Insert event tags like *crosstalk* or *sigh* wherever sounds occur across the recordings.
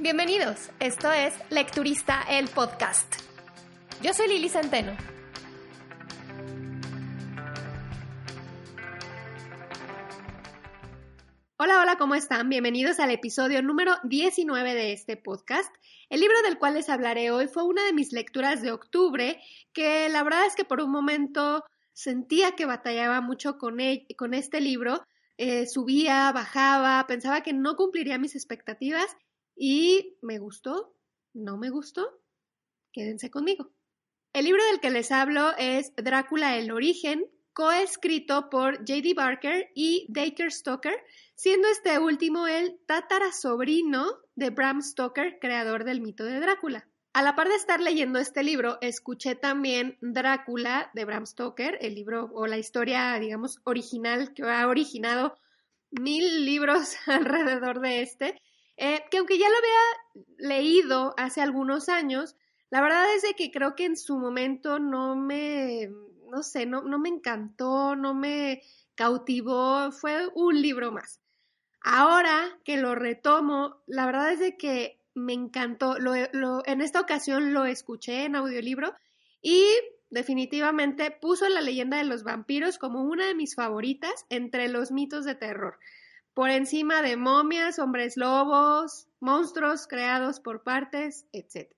Bienvenidos, esto es Lecturista el Podcast. Yo soy Lili Centeno. Hola, hola, ¿cómo están? Bienvenidos al episodio número 19 de este podcast. El libro del cual les hablaré hoy fue una de mis lecturas de octubre, que la verdad es que por un momento sentía que batallaba mucho con, con este libro, eh, subía, bajaba, pensaba que no cumpliría mis expectativas y me gustó, no me gustó, quédense conmigo. El libro del que les hablo es Drácula el origen, coescrito por J.D. Barker y Dacre Stoker, siendo este último el tatarasobrino de Bram Stoker, creador del mito de Drácula. A la par de estar leyendo este libro, escuché también Drácula de Bram Stoker, el libro o la historia, digamos, original que ha originado mil libros *laughs* alrededor de este, eh, que aunque ya lo había leído hace algunos años, la verdad es que creo que en su momento no me, no sé, no, no me encantó, no me cautivó, fue un libro más. Ahora que lo retomo, la verdad es de que me encantó. Lo, lo, en esta ocasión lo escuché en audiolibro y definitivamente puso la leyenda de los vampiros como una de mis favoritas entre los mitos de terror por encima de momias, hombres lobos, monstruos creados por partes, etc.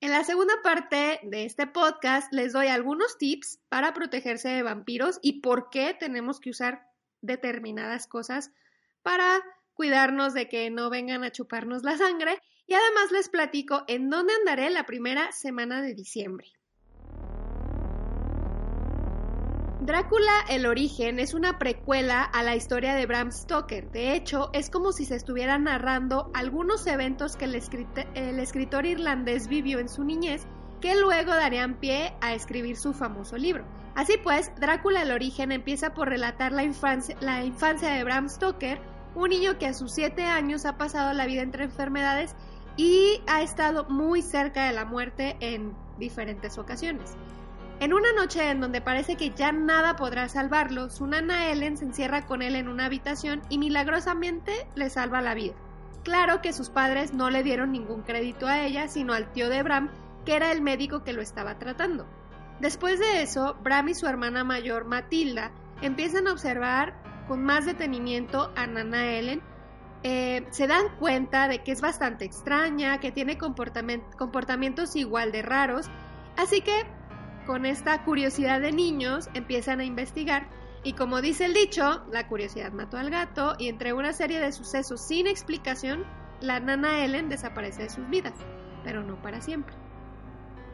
En la segunda parte de este podcast les doy algunos tips para protegerse de vampiros y por qué tenemos que usar determinadas cosas para cuidarnos de que no vengan a chuparnos la sangre y además les platico en dónde andaré la primera semana de diciembre. Drácula el origen es una precuela a la historia de Bram Stoker. De hecho, es como si se estuviera narrando algunos eventos que el, escritor irlandés vivió en su niñez que luego darían pie a escribir su famoso libro. Así pues, Drácula el origen empieza por relatar la infancia, la infancia de Bram Stoker, un niño que a sus 7 años ha pasado la vida entre enfermedades y ha estado muy cerca de la muerte en diferentes ocasiones. En una noche en donde parece que ya nada podrá salvarlo, su nana Ellen se encierra con él en una habitación y milagrosamente le salva la vida. Claro que sus padres no le dieron ningún crédito a ella, sino al tío de Bram, que era el médico que lo estaba tratando. Después de eso, Bram y su hermana mayor, Matilda, empiezan a observar con más detenimiento a Nana Ellen. Eh, se dan cuenta de que es bastante extraña, que tiene comportamientos igual de raros, así que con esta curiosidad de niños empiezan a investigar y como dice el dicho, la curiosidad mató al gato y entre una serie de sucesos sin explicación, la nana Ellen desaparece de sus vidas, pero no para siempre.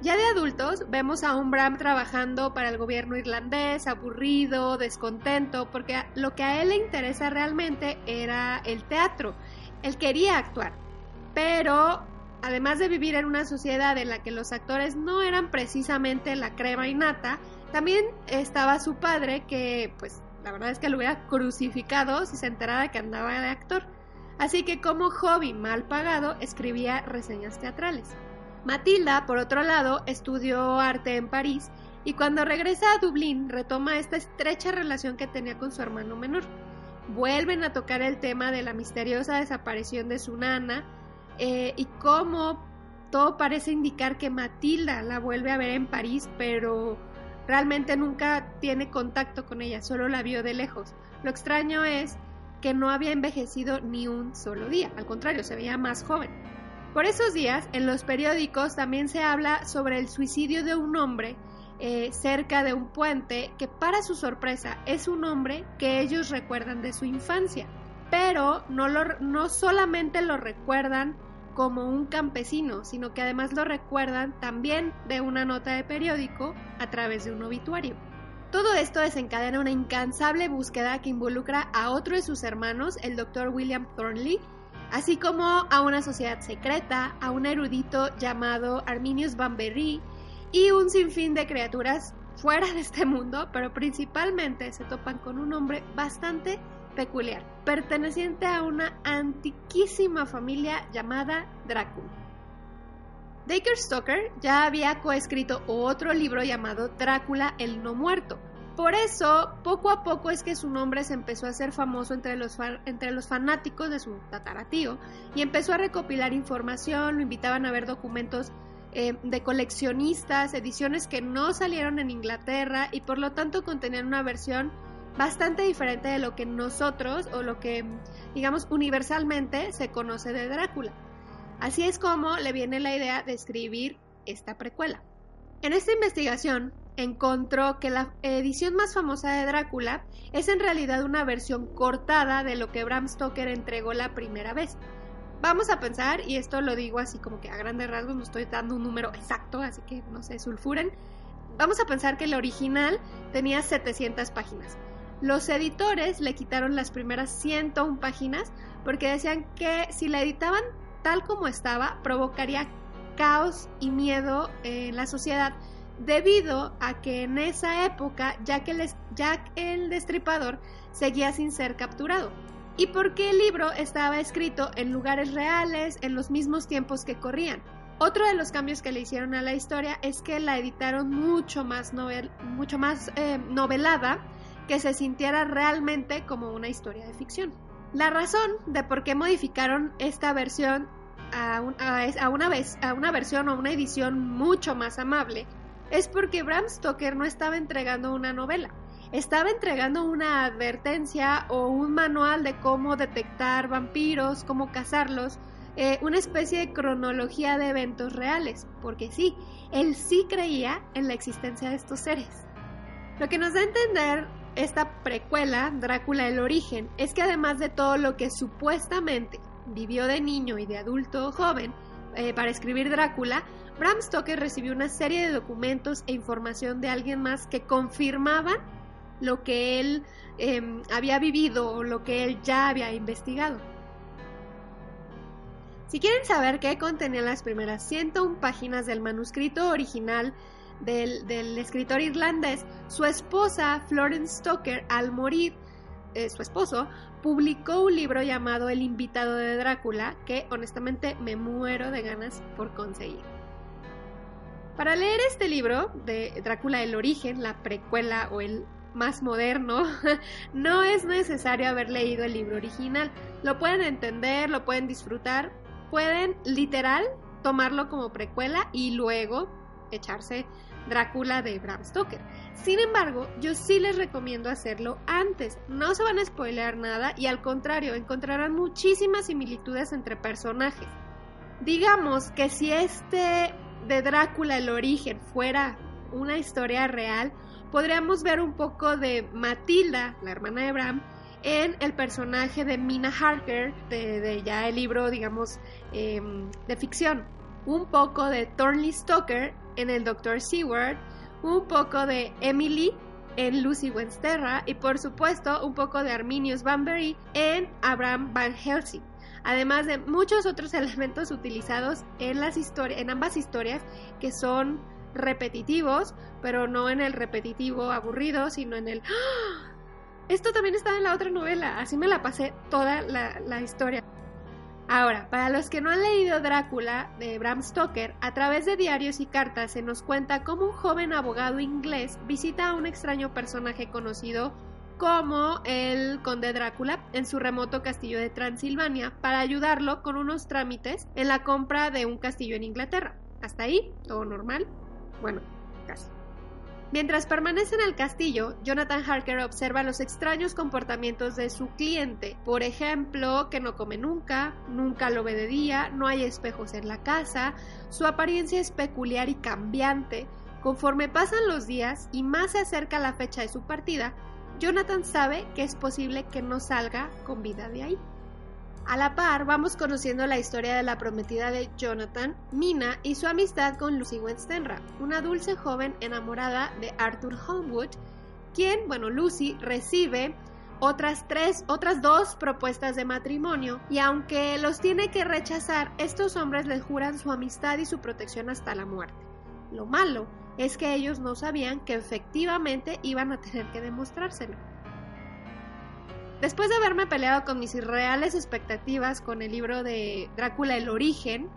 Ya de adultos vemos a un Bram trabajando para el gobierno irlandés, aburrido, descontento, porque lo que a él le interesa realmente era el teatro. Él quería actuar, pero además de vivir en una sociedad en la que los actores no eran precisamente la crema innata, también estaba su padre que, pues, la verdad es que lo hubiera crucificado si se enterara que andaba de actor. Así que como hobby mal pagado escribía reseñas teatrales. Matilda, por otro lado, estudió arte en París y cuando regresa a Dublín retoma esta estrecha relación que tenía con su hermano menor. Vuelven a tocar el tema de la misteriosa desaparición de su nana, eh, y cómo todo parece indicar que Matilda la vuelve a ver en París, pero realmente nunca tiene contacto con ella, solo la vio de lejos. Lo extraño es que no había envejecido ni un solo día, al contrario, se veía más joven. Por esos días, en los periódicos también se habla sobre el suicidio de un hombre eh, cerca de un puente que para su sorpresa es un hombre que ellos recuerdan de su infancia, pero no, lo, no solamente lo recuerdan como un campesino, sino que además lo recuerdan también de una nota de periódico a través de un obituario. Todo esto desencadena una incansable búsqueda que involucra a otro de sus hermanos, el Dr. William Thornley, así como a una sociedad secreta, a un erudito llamado Arminius Bamberry y un sinfín de criaturas fuera de este mundo, pero principalmente se topan con un hombre bastante peculiar, perteneciente a una antiquísima familia llamada Drácula. Dacre Stoker ya había coescrito otro libro llamado Drácula el no muerto, Por eso, poco a poco es que su nombre se empezó a hacer famoso entre los, entre los fanáticos de su tataratío y empezó a recopilar información, lo invitaban a ver documentos eh, de coleccionistas, ediciones que no salieron en Inglaterra y por lo tanto contenían una versión bastante diferente de lo que nosotros o lo que digamos universalmente se conoce de Drácula. Así es como le viene la idea de escribir esta precuela. En esta investigación encontró que la edición más famosa de Drácula es en realidad una versión cortada de lo que Bram Stoker entregó la primera vez. Vamos a pensar, y esto lo digo así como que a grandes rasgos, no estoy dando un número exacto, así que no se sulfuren. Vamos a pensar que el original tenía 700 páginas. Los editores le quitaron las primeras 101 páginas porque decían que si la editaban tal como estaba, provocaría caos y miedo en la sociedad debido a que en esa época Jack el, Jack el Destripador seguía sin ser capturado. Y porque el libro estaba escrito en lugares reales, en los mismos tiempos que corrían. Otro de los cambios que le hicieron a la historia es que la editaron mucho más, novel, mucho más eh, novelada, que se sintiera realmente como una historia de ficción. La razón de por qué modificaron esta versión a, una vez, a una versión o una edición mucho más amable es porque Bram Stoker no estaba entregando una novela, estaba entregando una advertencia o un manual de cómo detectar vampiros, cómo cazarlos, eh, una especie de cronología de eventos reales, porque sí, él sí creía en la existencia de estos seres. Lo que nos da a entender esta precuela, Drácula el origen, es que además de todo lo que supuestamente vivió de niño y de adulto joven eh, para escribir Drácula, Bram Stoker recibió una serie de documentos e información de alguien más que confirmaban lo que él em, había vivido o lo que él ya había investigado. Si quieren saber qué contenían las primeras 101 páginas del manuscrito original del, escritor irlandés, su esposa Florence Stoker, al morir, eh, su esposo, publicó un libro llamado El invitado de Drácula, que honestamente me muero de ganas por conseguir. Para leer este libro de Drácula el origen, la precuela o el más moderno, *laughs* no es necesario haber leído el libro original. Lo pueden entender, lo pueden disfrutar, pueden literal tomarlo como precuela y luego echarse Drácula de Bram Stoker. Sin embargo, yo sí les recomiendo hacerlo antes. No se van a spoilear nada y al contrario, encontrarán muchísimas similitudes entre personajes. Digamos que si este de Drácula el origen fuera una historia real, podríamos ver un poco de Matilda, la hermana de Bram, en el personaje de Mina Harker, de, ya el libro, digamos, em, de ficción. Un poco de Thornley Stoker en el Dr. Seward, un poco de Emily en Lucy Wensterra y por supuesto un poco de Arminius Banbury en Abraham Van Helsing además de muchos otros *laughs* elementos utilizados en, las en ambas historias que son repetitivos, pero no en el repetitivo aburrido, sino en el... ¡Ah! Esto también está en la otra novela, así me la pasé toda la historia. Ahora, para los que no han leído Drácula de Bram Stoker, a través de diarios y cartas se nos cuenta cómo un joven abogado inglés visita a un extraño personaje conocido como el conde Drácula en su remoto castillo de Transilvania para ayudarlo con unos trámites en la compra de un castillo en Inglaterra. Hasta ahí, todo normal. Bueno, casi. Mientras permanece en el castillo, Jonathan Harker observa los extraños comportamientos de su cliente. Por ejemplo, que no come nunca, nunca lo ve de día, no hay espejos en la casa, su apariencia es peculiar y cambiante. Conforme pasan los días y más se acerca la fecha de su partida, Jonathan sabe que es posible que no salga con vida de ahí. A la par, vamos conociendo la historia de la prometida de Jonathan, Mina, y su amistad con Lucy Wenstenra, una dulce joven enamorada de Arthur Holmwood, quien, bueno, Lucy recibe otras tres, otras dos propuestas de matrimonio, y aunque los tiene que rechazar, estos hombres le juran su amistad y su protección hasta la muerte. Lo malo es que ellos no sabían que efectivamente iban a tener que demostrárselo. Después de haberme peleado con mis irreales expectativas con el libro de Drácula el origen,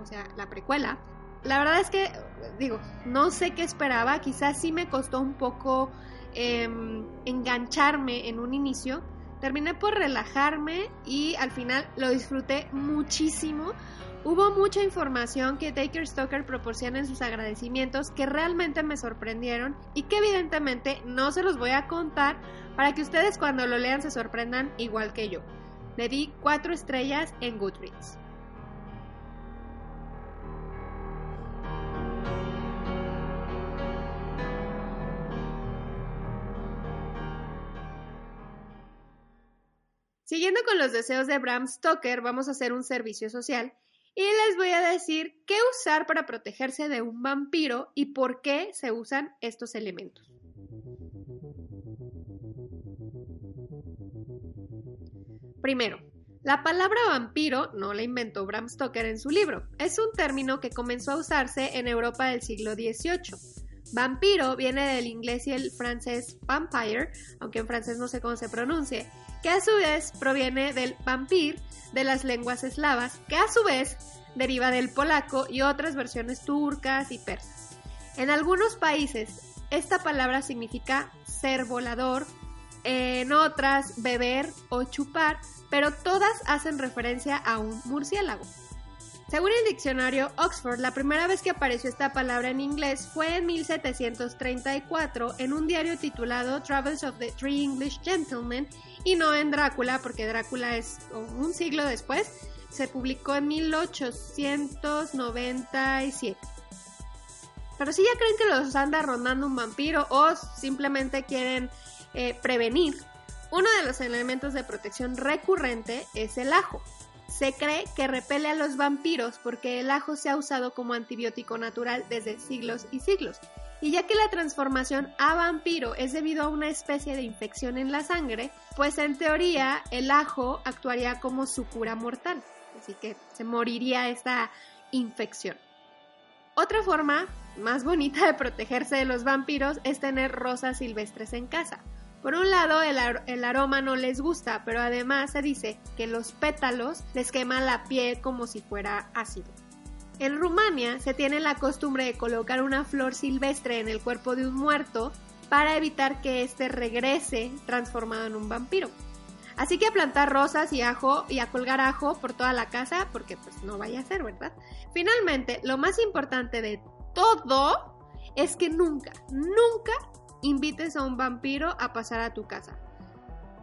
o sea, la precuela, la verdad es que, digo, no sé qué esperaba, quizás sí me costó un poco em, engancharme en un inicio, terminé por relajarme y al final lo disfruté muchísimo. Hubo mucha información que Taker Stoker proporciona en sus agradecimientos que realmente me sorprendieron y que evidentemente no se los voy a contar para que ustedes cuando lo lean se sorprendan igual que yo. Le di cuatro estrellas en Goodreads. Siguiendo con los deseos de Bram Stoker, vamos a hacer un servicio social y les voy a decir qué usar para protegerse de un vampiro y por qué se usan estos elementos. Primero, la palabra vampiro no la inventó Bram Stoker en su libro. Es un término que comenzó a usarse en Europa del siglo XVIII. Vampiro viene del inglés y el francés vampire, aunque en francés no sé cómo se pronuncie, que a su vez proviene del vampir de las lenguas eslavas, que a su vez deriva del polaco y otras versiones turcas y persas. En algunos países esta palabra significa ser volador, en otras beber o chupar, pero todas hacen referencia a un murciélago. Según el diccionario Oxford, la primera vez que apareció esta palabra en inglés fue en 1734 en un diario titulado Travels of the Three English Gentlemen y no en Drácula, porque Drácula es un siglo después, se publicó en 1897. Pero si ya creen que los anda rondando un vampiro o simplemente quieren eh, prevenir, uno de los elementos de protección recurrente es el ajo. Se cree que repele a los vampiros porque el ajo se ha usado como antibiótico natural desde siglos y siglos. Y ya que la transformación a vampiro es debido a una especie de infección en la sangre, pues en teoría el ajo actuaría como su cura mortal. Así que se moriría esta infección. Otra forma más bonita de protegerse de los vampiros es tener rosas silvestres en casa. Por un lado, el, aroma no les gusta, pero además se dice que los pétalos les queman la piel como si fuera ácido. En Rumania se tiene la costumbre de colocar una flor silvestre en el cuerpo de un muerto para evitar que éste regrese transformado en un vampiro. Así que a plantar rosas y ajo y a colgar ajo por toda la casa porque pues no vaya a ser, ¿verdad? Finalmente, lo más importante de todo es que nunca, nunca invites a un vampiro a pasar a tu casa.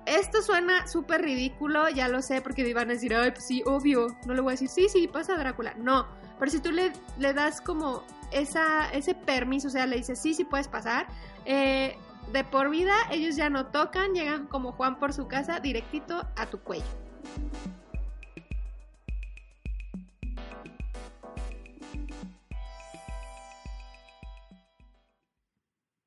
Esto suena súper ridículo, ya lo sé, porque iban a decir, ay, pues sí, obvio. No le voy a decir, sí, sí, pasa Drácula. No, pero si tú le, le das como esa, ese permiso, o sea, le dices, sí, sí puedes pasar, eh, de por vida ellos ya no tocan, llegan como Juan por su casa, directito a tu cuello.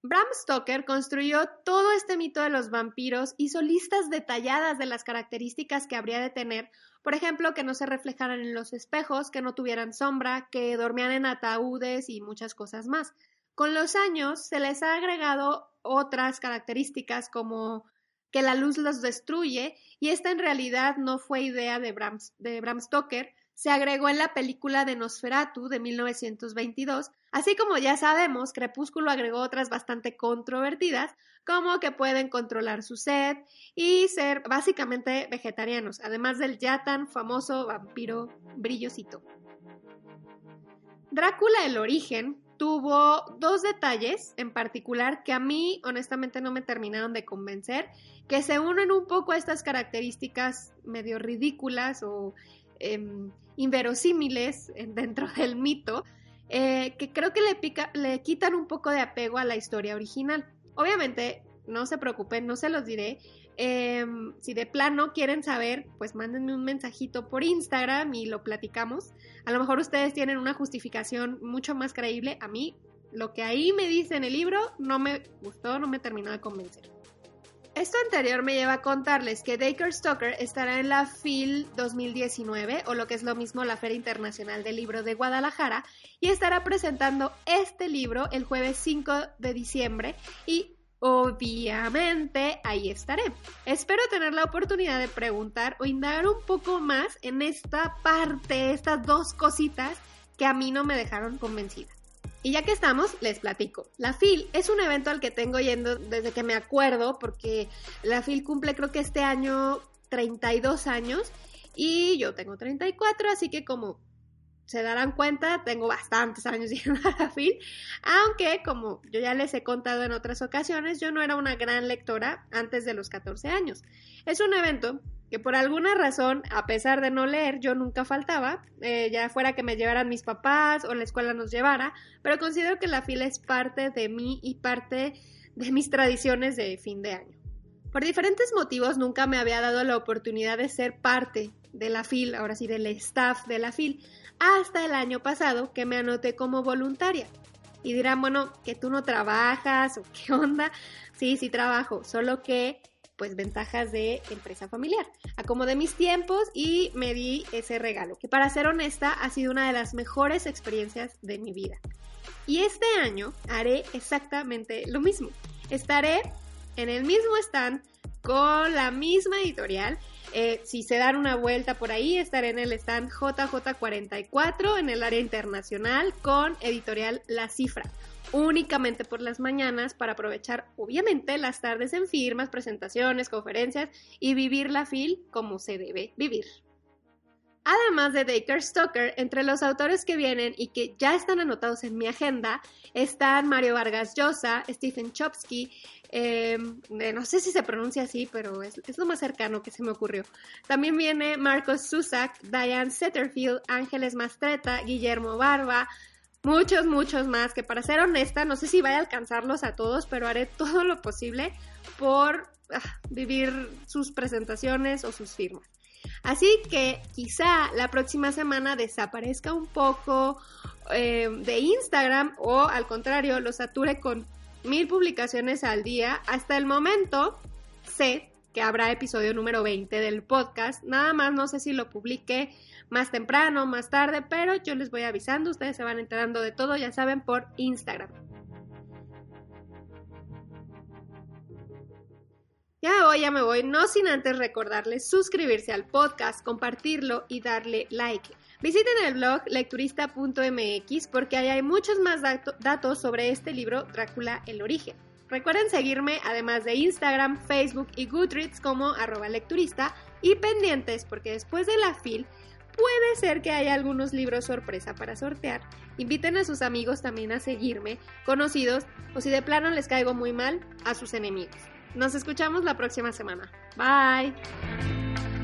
Bram Stoker construyó todo este mito de los vampiros, hizo listas detalladas de las características que habría de tener, por ejemplo, que no se reflejaran en los espejos, que no tuvieran sombra, que dormían en ataúdes y muchas cosas más. Con los años se les ha agregado otras características como que la luz los destruye y esta en realidad no fue idea de Bram, de Bram Stoker, se agregó en la película de Nosferatu de 1922, así como ya sabemos, Crepúsculo agregó otras bastante controvertidas, como que pueden controlar su sed y ser básicamente vegetarianos, además del ya tan famoso vampiro brillosito. Drácula el origen tuvo dos detalles en particular que a mí honestamente no me terminaron de convencer, que se unen un poco a estas características medio ridículas o Em, inverosímiles dentro del mito, eh, que creo que le, le quitan un poco de apego a la historia original. Obviamente, no se preocupen, no se los diré. Em, si de plano quieren saber, pues mándenme un mensajito por Instagram y lo platicamos. A lo mejor ustedes tienen una justificación mucho más creíble. A mí, lo que ahí me dice en el libro no me gustó, no me terminó de convencer. Esto anterior me lleva a contarles que Daker Stoker estará en la FIL 2019, o lo que es lo mismo la Feria Internacional del Libro de Guadalajara, y estará presentando este libro el jueves 5 de diciembre y obviamente ahí estaré. Espero tener la oportunidad de preguntar o indagar un poco más en esta parte, estas dos cositas que a mí no me dejaron convencida. Y ya que estamos, les platico. La FIL es un evento al que tengo yendo desde que me acuerdo, porque la FIL cumple creo que este año 32 años y yo tengo 34, así que como se darán cuenta, tengo bastantes años *laughs* yendo a la FIL, aunque como yo ya les he contado en otras ocasiones, yo no era una gran lectora antes de los 14 años. Es un evento que por alguna razón, a pesar de no leer, yo nunca faltaba, eh, ya fuera que me llevaran mis papás o la escuela nos llevara, pero considero que la FIL es parte de mí y parte de mis tradiciones de fin de año. Por diferentes motivos nunca me había dado la oportunidad de ser parte de la FIL, ahora sí del staff de la FIL, hasta el año pasado que me anoté como voluntaria. Y dirán, bueno, que tú no trabajas o qué onda. Sí, sí trabajo, solo que pues ventajas de empresa familiar. Acomodé mis tiempos y me di ese regalo, que para ser honesta ha sido una de las mejores experiencias de mi vida. Y este año haré exactamente lo mismo. Estaré en el mismo stand con la misma editorial eh, si se dan una vuelta por ahí, estaré en el stand JJ44 en el área internacional con editorial La Cifra únicamente por las mañanas para aprovechar obviamente las tardes en firmas, presentaciones, conferencias y vivir la FIL como se debe vivir. Además de Dacre Stoker, entre los autores que vienen y que ya están anotados en mi agenda están Mario Vargas Llosa, Stephen Chopsky, em, eh, no sé si se pronuncia así, pero es, lo más cercano que se me ocurrió. También viene Marcos Susak, Diane Setterfield, Ángeles Mastreta, Guillermo Barba, muchos, muchos más, que para ser honesta, no sé si vaya a alcanzarlos a todos, pero haré todo lo posible por ah, vivir sus presentaciones o sus firmas. Así que quizá la próxima semana desaparezca un poco eh, de Instagram o al contrario lo sature con mil publicaciones al día. Hasta el momento sé que habrá episodio número 20 del podcast. Nada más no sé si lo publique más temprano, más tarde, pero yo les voy avisando. Ustedes se van enterando de todo, ya saben, por Instagram. Ya voy, ya me voy, no sin antes recordarles suscribirse al podcast, compartirlo y darle like. Visiten el blog lecturista.mx porque ahí hay muchos más datos sobre este libro Drácula el origen. Recuerden seguirme además de Instagram, Facebook y Goodreads como arroba lecturista y pendientes porque después de la fil puede ser que haya algunos libros sorpresa para sortear. Inviten a sus amigos también a seguirme, conocidos o si de plano les caigo muy mal, a sus enemigos. Nos escuchamos la próxima semana. Bye.